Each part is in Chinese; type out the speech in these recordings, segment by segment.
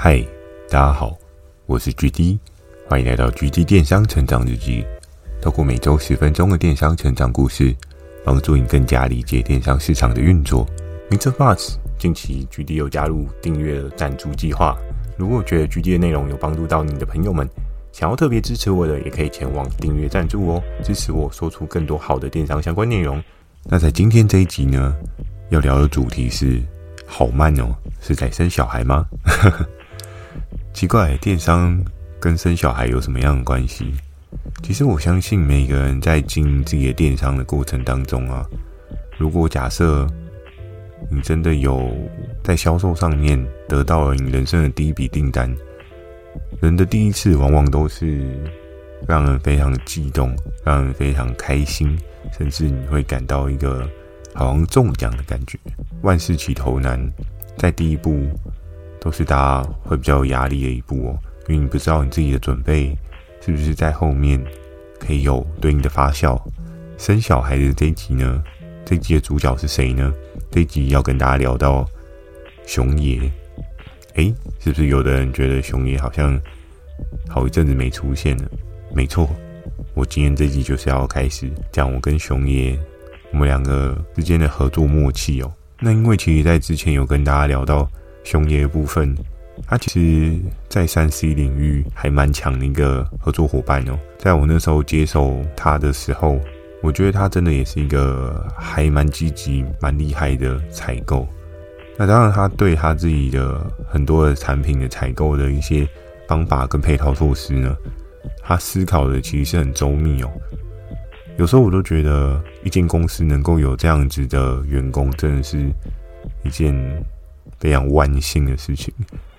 嗨，大家好，我是 GD，欢迎来到 GD 电商成长日记。透过每周十分钟的电商成长故事，帮助你更加理解电商市场的运作。Mr. Buzz，近期 GD 有加入订阅赞助计划。如果觉得 GD 的内容有帮助到你的朋友们，想要特别支持我的，也可以前往订阅赞助哦，支持我说出更多好的电商相关内容。那在今天这一集呢，要聊的主题是。好慢哦，是在生小孩吗？奇怪，电商跟生小孩有什么样的关系？其实我相信每个人在经营自己的电商的过程当中啊，如果假设你真的有在销售上面得到了你人生的第一笔订单，人的第一次往往都是让人非常激动，让人非常开心，甚至你会感到一个。好像中奖的感觉，万事起头难，在第一步都是大家会比较有压力的一步哦，因为你不知道你自己的准备是不是在后面可以有对应的发酵。生小孩的这一集呢，这一集的主角是谁呢？这一集要跟大家聊到熊爷，诶，是不是有的人觉得熊爷好像好一阵子没出现了？没错，我今天这集就是要开始讲我跟熊爷。我们两个之间的合作默契哦，那因为其实，在之前有跟大家聊到熊爷的部分，他其实，在三 C 领域还蛮强的一个合作伙伴哦。在我那时候接手他的时候，我觉得他真的也是一个还蛮积极、蛮厉害的采购。那当然，他对他自己的很多的产品的采购的一些方法跟配套措施呢，他思考的其实是很周密哦。有时候我都觉得，一间公司能够有这样子的员工，真的是一件非常万幸的事情。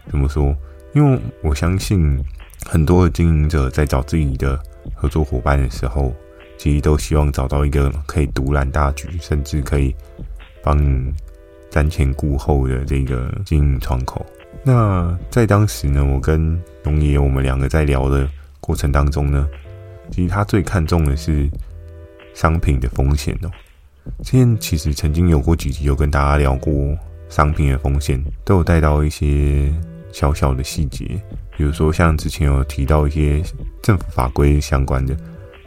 怎么说？因为我相信很多的经营者在找自己的合作伙伴的时候，其实都希望找到一个可以独揽大局，甚至可以帮你瞻前顾后的这个经营窗口。那在当时呢，我跟龙爷我们两个在聊的过程当中呢，其实他最看重的是。商品的风险哦，之前其实曾经有过几集有跟大家聊过商品的风险，都有带到一些小小的细节，比如说像之前有提到一些政府法规相关的，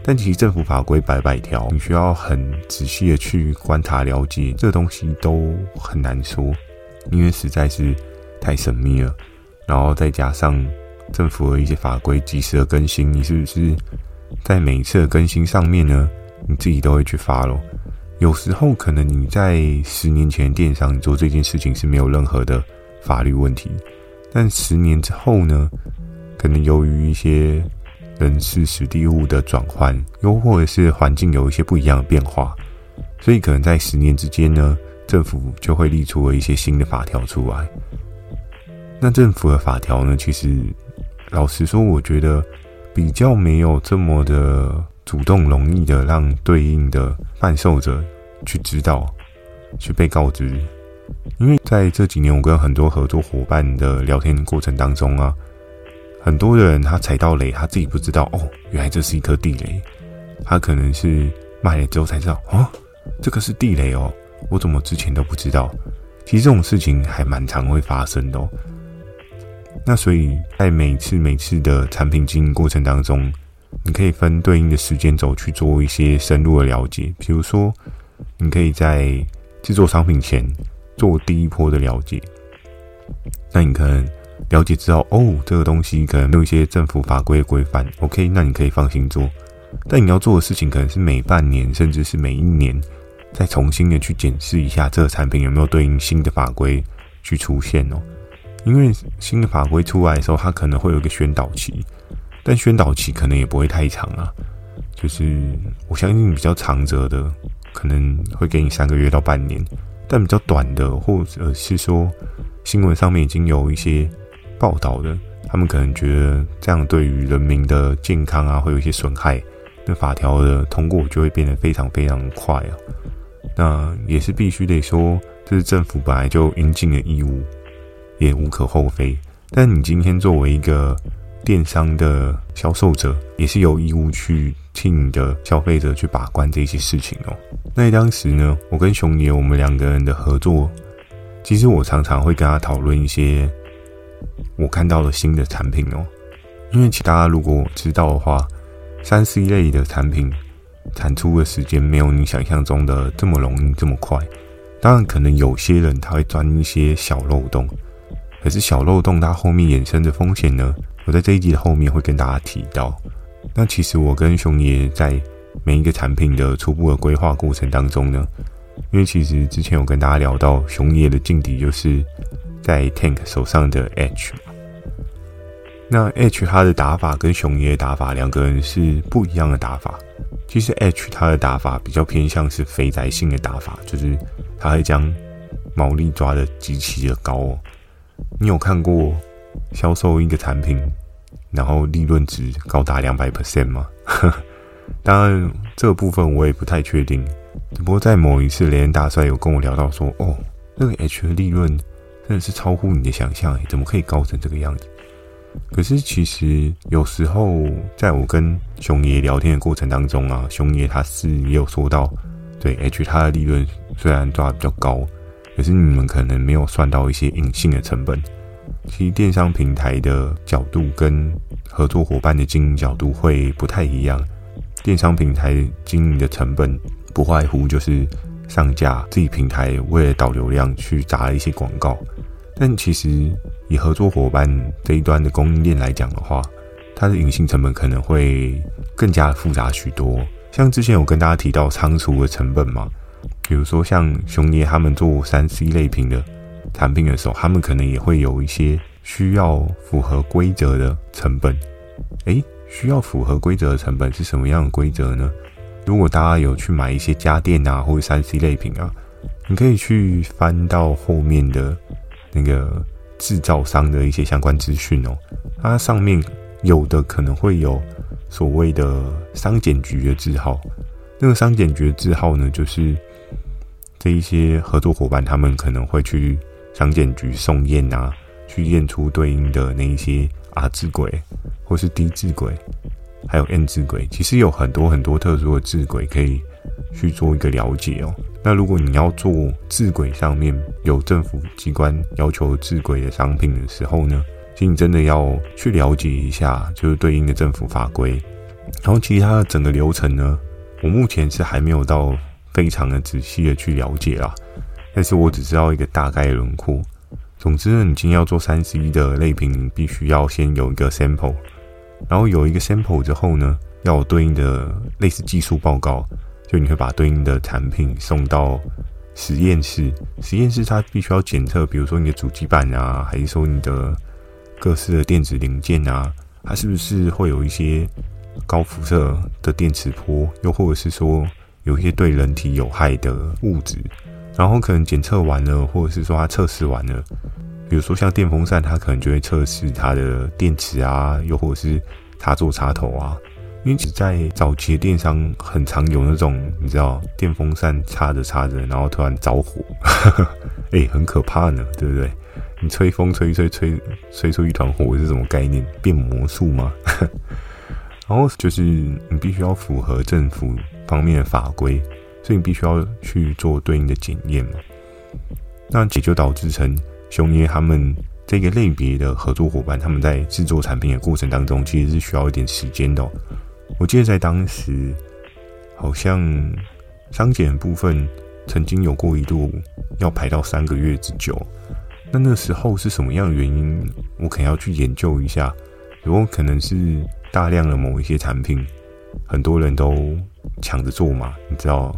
但其实政府法规百百条，你需要很仔细的去观察了解，这东西都很难说，因为实在是太神秘了。然后再加上政府的一些法规及时的更新，你是不是在每一次的更新上面呢？你自己都会去 follow，有时候可能你在十年前电商做这件事情是没有任何的法律问题，但十年之后呢，可能由于一些人事、时地物的转换，又或者是环境有一些不一样的变化，所以可能在十年之间呢，政府就会立出了一些新的法条出来。那政府的法条呢，其实老实说，我觉得比较没有这么的。主动容易的让对应的贩售者去知道、去被告知，因为在这几年我跟很多合作伙伴的聊天过程当中啊，很多人他踩到雷，他自己不知道哦，原来这是一颗地雷，他可能是卖了之后才知道哦，这个是地雷哦，我怎么之前都不知道？其实这种事情还蛮常会发生的哦。那所以在每次每次的产品经营过程当中，你可以分对应的时间轴去做一些深入的了解，比如说，你可以在制作商品前做第一波的了解。那你可能了解之后，哦，这个东西可能有一些政府法规规范，OK，那你可以放心做。但你要做的事情可能是每半年，甚至是每一年，再重新的去检视一下这个产品有没有对应新的法规去出现哦。因为新的法规出来的时候，它可能会有一个宣导期。但宣导期可能也不会太长啊，就是我相信比较长则的可能会给你三个月到半年，但比较短的或者是说新闻上面已经有一些报道的，他们可能觉得这样对于人民的健康啊会有一些损害，那法条的通过就会变得非常非常快啊。那也是必须得说，这是政府本来就应尽的义务，也无可厚非。但你今天作为一个电商的销售者也是有义务去替你的消费者去把关这些事情哦。那当时呢，我跟熊爷我们两个人的合作，其实我常常会跟他讨论一些我看到了新的产品哦。因为其他如果知道的话，三 C 类的产品产出的时间没有你想象中的这么容易这么快。当然，可能有些人他会钻一些小漏洞，可是小漏洞它后面衍生的风险呢，我在这一集的后面会跟大家提到。那其实我跟熊爷在每一个产品的初步的规划过程当中呢，因为其实之前有跟大家聊到，熊爷的劲敌就是在 Tank 手上的 Edge。那 Edge 他的打法跟熊爷打法两个人是不一样的打法。其实 Edge 他的打法比较偏向是肥宅性的打法，就是他会将毛利抓得极其的高哦。你有看过销售一个产品，然后利润值高达两百 percent 吗？当然这个部分我也不太确定。只不过在某一次雷恩大帅有跟我聊到说，哦，那个 H 的利润真的是超乎你的想象，怎么可以高成这个样子？可是其实有时候，在我跟熊爷聊天的过程当中啊，熊爷他是也有说到，对 H 它的利润虽然抓的比较高，可是你们可能没有算到一些隐性的成本。其实电商平台的角度跟合作伙伴的经营角度会不太一样。电商平台经营的成本不外乎就是上架自己平台为了导流量去砸一些广告。但其实，以合作伙伴这一端的供应链来讲的话，它的隐性成本可能会更加复杂许多。像之前有跟大家提到仓储的成本嘛，比如说像熊爷他们做三 C 类品的产品的时候，他们可能也会有一些需要符合规则的成本。诶，需要符合规则的成本是什么样的规则呢？如果大家有去买一些家电啊，或者三 C 类品啊，你可以去翻到后面的。那个制造商的一些相关资讯哦，它上面有的可能会有所谓的商检局的字号。那个商检局的字号呢，就是这一些合作伙伴他们可能会去商检局送验啊，去验出对应的那一些 R 字轨或是 D 字轨，还有 N 字轨。其实有很多很多特殊的字轨可以去做一个了解哦。那如果你要做字轨上面有政府机关要求字轨的商品的时候呢，其实你真的要去了解一下，就是对应的政府法规。然后其他的整个流程呢，我目前是还没有到非常的仔细的去了解啦，但是我只知道一个大概的轮廓。总之呢，你今天要做三 C 的类品，你必须要先有一个 sample，然后有一个 sample 之后呢，要有对应的类似技术报告。就你会把对应的产品送到实验室，实验室它必须要检测，比如说你的主机板啊，还是说你的各式的电子零件啊，它是不是会有一些高辐射的电磁波，又或者是说有一些对人体有害的物质，然后可能检测完了，或者是说它测试完了，比如说像电风扇，它可能就会测试它的电池啊，又或者是插座插头啊。因为只在早期的电商很常有那种，你知道，电风扇插着插着，然后突然着火，哎、很可怕呢，对不对？你吹风吹吹，吹吹出一团火是什么概念？变魔术吗？然后就是你必须要符合政府方面的法规，所以你必须要去做对应的检验嘛。那也就导致成熊爷他们这个类别的合作伙伴，他们在制作产品的过程当中，其实是需要一点时间的、我记得在当时，好像商检部分曾经有过一度要排到三个月之久。那那时候是什么样的原因？我可能要去研究一下。如果可能是大量的某一些产品，很多人都抢着做嘛。你知道，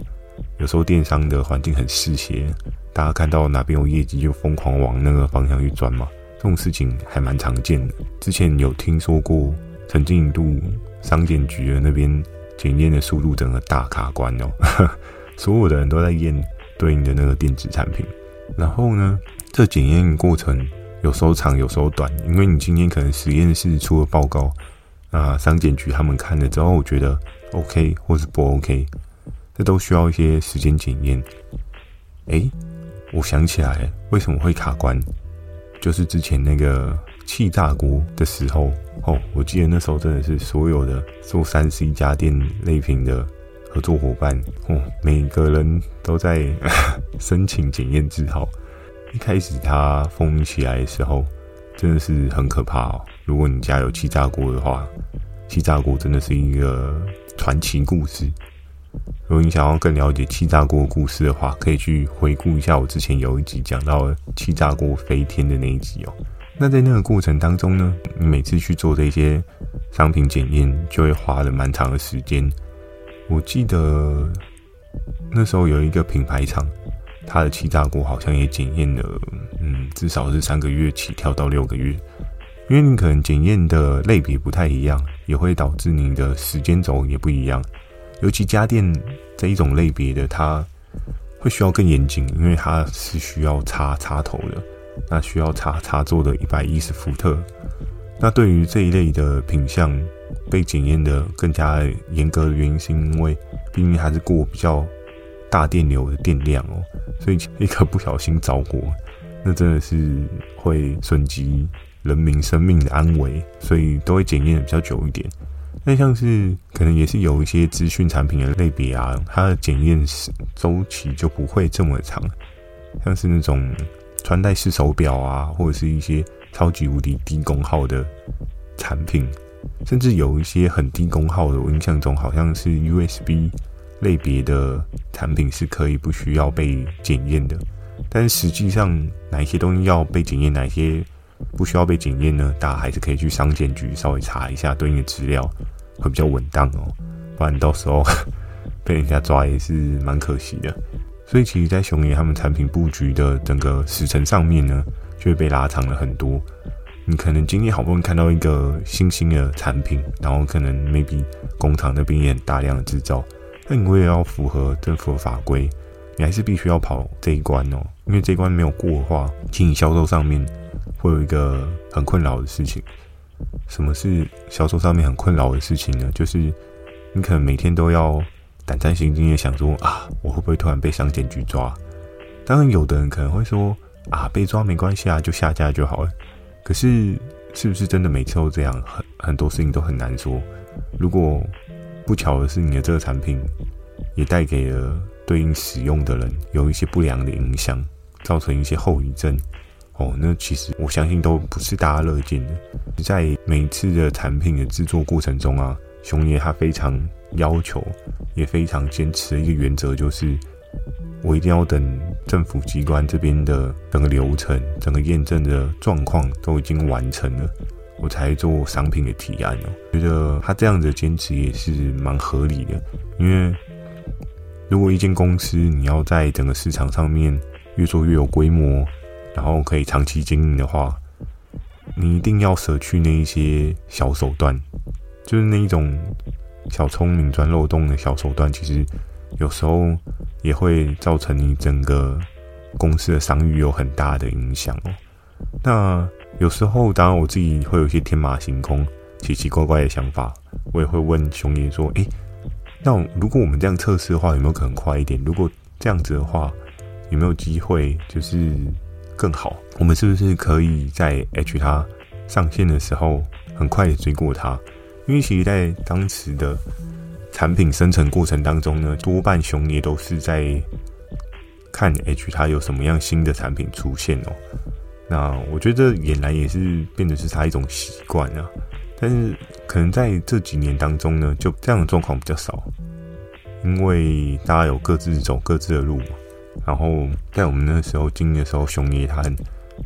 有时候电商的环境很嗜血，大家看到哪边有业绩就疯狂往那个方向去钻嘛。这种事情还蛮常见的。之前有听说过，曾经一度。商检局的那边检验的速度整个大卡关哦，所有的人都在验对应的那个电子产品。然后呢，这检验过程有时候长，有时候短，因为你今天可能实验室出了报告，啊，商检局他们看了之后觉得 OK 或是不 OK，这都需要一些时间检验。诶，我想起来为什么会卡关，就是之前那个。气炸锅的时候，哦，我记得那时候真的是所有的做三 C 家电类品的合作伙伴，哦，每个人都在 申请检验制号。一开始它封起来的时候，真的是很可怕哦。如果你家有气炸锅的话，气炸锅真的是一个传奇故事。如果你想要更了解气炸锅故事的话，可以去回顾一下我之前有一集讲到气炸锅飞天的那一集哦。那在那个过程当中呢，你每次去做这些商品检验，就会花了蛮长的时间。我记得那时候有一个品牌厂，它的欺诈锅好像也检验了，嗯，至少是三个月起跳到六个月，因为你可能检验的类别不太一样，也会导致你的时间轴也不一样。尤其家电这一种类别的，它会需要更严谨，因为它是需要插插头的。那需要插插座的一百一十伏特，那对于这一类的品相被检验的更加严格的原因，是因为毕竟还是过比较大电流的电量哦，所以一个不小心着火，那真的是会损及人民生命的安危，所以都会检验的比较久一点。那像是可能也是有一些资讯产品的类别啊，它的检验周期就不会这么长，像是那种。穿戴式手表啊，或者是一些超级无敌低功耗的产品，甚至有一些很低功耗的，我印象中好像是 USB 类别的产品是可以不需要被检验的。但实际上，哪一些东西要被检验，哪一些不需要被检验呢？大家还是可以去商检局稍微查一下对应的资料，会比较稳当哦。不然到时候 被人家抓也是蛮可惜的。所以，其实，在熊爷他们产品布局的整个时程上面呢，就会被拉长了很多。你可能今天好不容易看到一个新兴的产品，然后可能 maybe 工厂那边也很大量的制造，那你为了要符合政府的法规，你还是必须要跑这一关哦。因为这一关没有过的话，其实销售上面会有一个很困扰的事情。什么是销售上面很困扰的事情呢？就是你可能每天都要。胆战心惊的想说啊，我会不会突然被商检局抓？当然，有的人可能会说啊，被抓没关系啊，就下架就好了。可是，是不是真的每次都这样？很很多事情都很难说。如果不巧的是，你的这个产品也带给了对应使用的人有一些不良的影响，造成一些后遗症哦，那其实我相信都不是大家乐见的。在每次的产品的制作过程中啊，熊爷他非常。要求也非常坚持的一个原则就是，我一定要等政府机关这边的整个流程、整个验证的状况都已经完成了，我才做商品的提案哦。觉得他这样子坚持也是蛮合理的，因为如果一间公司你要在整个市场上面越做越有规模，然后可以长期经营的话，你一定要舍去那一些小手段，就是那一种。小聪明钻漏洞的小手段，其实有时候也会造成你整个公司的商誉有很大的影响哦。那有时候，当然我自己会有一些天马行空、奇奇怪怪的想法，我也会问熊爷说：“诶，那如果我们这样测试的话，有没有可能快一点？如果这样子的话，有没有机会就是更好？我们是不是可以在 H 它上线的时候，很快的追过它？”因为其实，在当时的产品生成过程当中呢，多半熊爷都是在看 H 它有什么样新的产品出现哦。那我觉得俨然也是变得是他一种习惯啊。但是可能在这几年当中呢，就这样的状况比较少，因为大家有各自走各自的路嘛。然后在我们那时候经营的时候，熊爷他很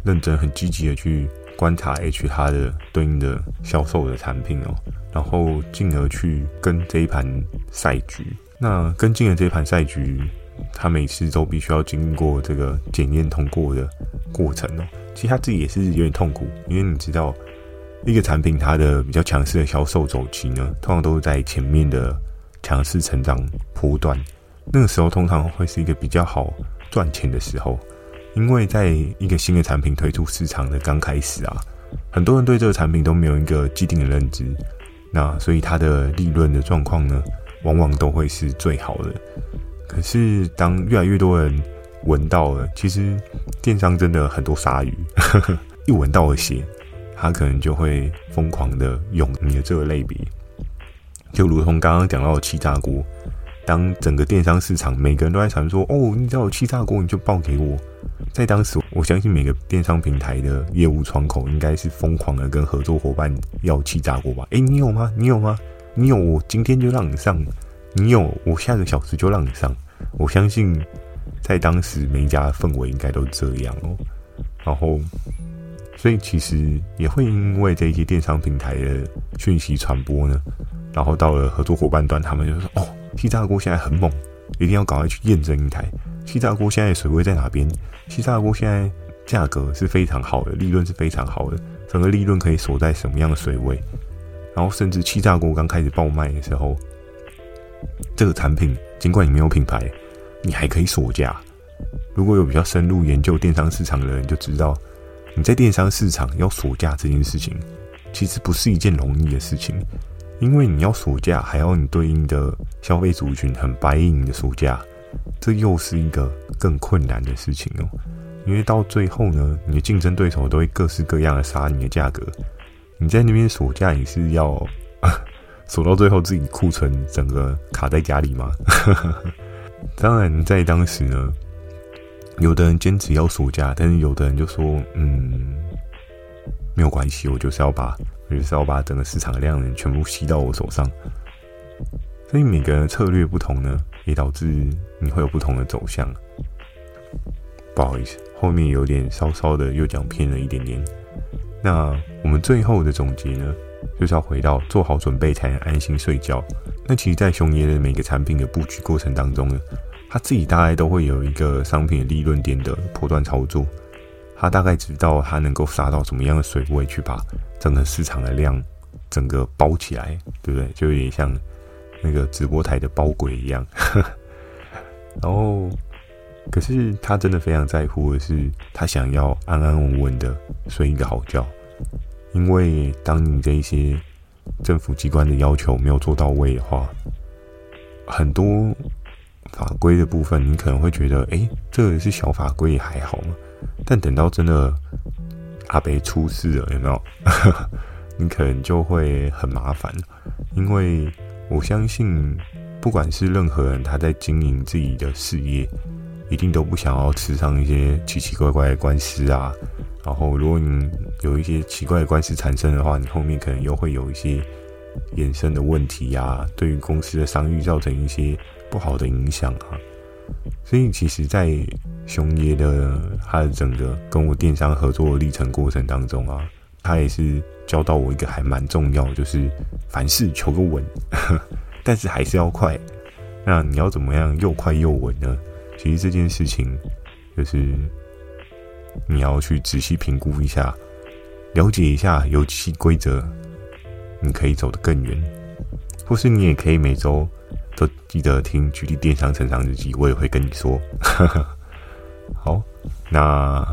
认真、很积极的去观察 H 它的对应的销售的产品哦。然后进而去跟这一盘赛局，那跟进了这一盘赛局，他每次都必须要经过这个检验通过的过程哦。其实他自己也是有点痛苦，因为你知道，一个产品它的比较强势的销售周期呢，通常都是在前面的强势成长波段，那个时候通常会是一个比较好赚钱的时候，因为在一个新的产品推出市场的刚开始啊，很多人对这个产品都没有一个既定的认知。那所以它的利润的状况呢，往往都会是最好的。可是当越来越多人闻到了，其实电商真的很多鲨鱼，一闻到了血，他可能就会疯狂的用你的这个类别。就如同刚刚讲到的气炸锅，当整个电商市场每个人都在传说哦，你只要有气炸锅你就报给我，在当时我相信每个电商平台的业务窗口应该是疯狂的跟合作伙伴要气炸锅吧？诶，你有吗？你有吗？你有，我今天就让你上；你有，我下个小时就让你上。我相信在当时每一家的氛围应该都这样哦。然后，所以其实也会因为这些电商平台的讯息传播呢，然后到了合作伙伴端，他们就说：“哦，气炸锅现在很猛，一定要赶快去验证一台。气炸锅现在水位在哪边？气炸锅现在价格是非常好的，利润是非常好的，整个利润可以锁在什么样的水位？然后甚至气炸锅刚开始爆卖的时候，这个产品尽管你没有品牌，你还可以锁价。如果有比较深入研究电商市场的人就知道，你在电商市场要锁价这件事情，其实不是一件容易的事情。因为你要锁价，还要你对应的消费族群很 buy in 的锁价，这又是一个更困难的事情哦。因为到最后呢，你的竞争对手都会各式各样的杀你的价格，你在那边锁价也是要锁到最后自己库存整个卡在家里吗？当然，在当时呢，有的人坚持要锁价，但是有的人就说，嗯，没有关系，我就是要把。我就是要把整个市场的量能全部吸到我手上，所以每个人策略不同呢，也导致你会有不同的走向。不好意思，后面有点稍稍的又讲偏了一点点。那我们最后的总结呢，就是要回到做好准备才能安心睡觉。那其实，在熊爷的每个产品的布局过程当中呢，他自己大概都会有一个商品的利润点的波段操作。他大概知道他能够杀到什么样的水位去把整个市场的量整个包起来，对不对？就有点像那个直播台的包鬼一样。然后，可是他真的非常在乎的是，他想要安安稳稳的睡一个好觉。因为当你这一些政府机关的要求没有做到位的话，很多法规的部分，你可能会觉得，哎，这个是小法规也还好嘛。但等到真的阿北出事了，有没有？你可能就会很麻烦，因为我相信，不管是任何人，他在经营自己的事业，一定都不想要吃上一些奇奇怪怪的官司啊。然后，如果你有一些奇怪的关系产生的话，你后面可能又会有一些衍生的问题啊，对于公司的商誉造成一些不好的影响啊。所以，其实，在熊爷的他的整个跟我电商合作历程过程当中啊，他也是教到我一个还蛮重要，就是凡事求个稳，但是还是要快。那你要怎么样又快又稳呢？其实这件事情就是你要去仔细评估一下，了解一下游戏规则，你可以走得更远，或是你也可以每周。都记得听《GD 电商成长日记》，我也会跟你说。好，那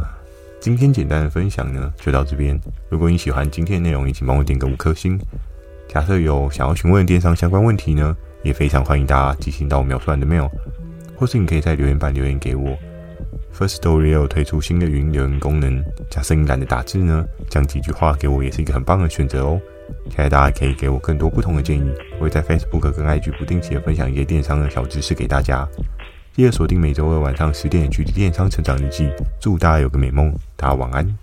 今天简单的分享呢，就到这边。如果你喜欢今天的内容，也请帮我点个五颗星。假设有想要询问电商相关问题呢，也非常欢迎大家寄信到描述栏的 mail，或是你可以在留言板留言给我。First Story 有推出新的语音留言功能，假设你懒得打字呢，讲几句话给我也是一个很棒的选择哦。期待大家可以给我更多不同的建议，我会在 Facebook 跟 IG 不定期的分享一些电商的小知识给大家。记得锁定每周二晚上十点的《GD 电商成长日记》，祝大家有个美梦，大家晚安。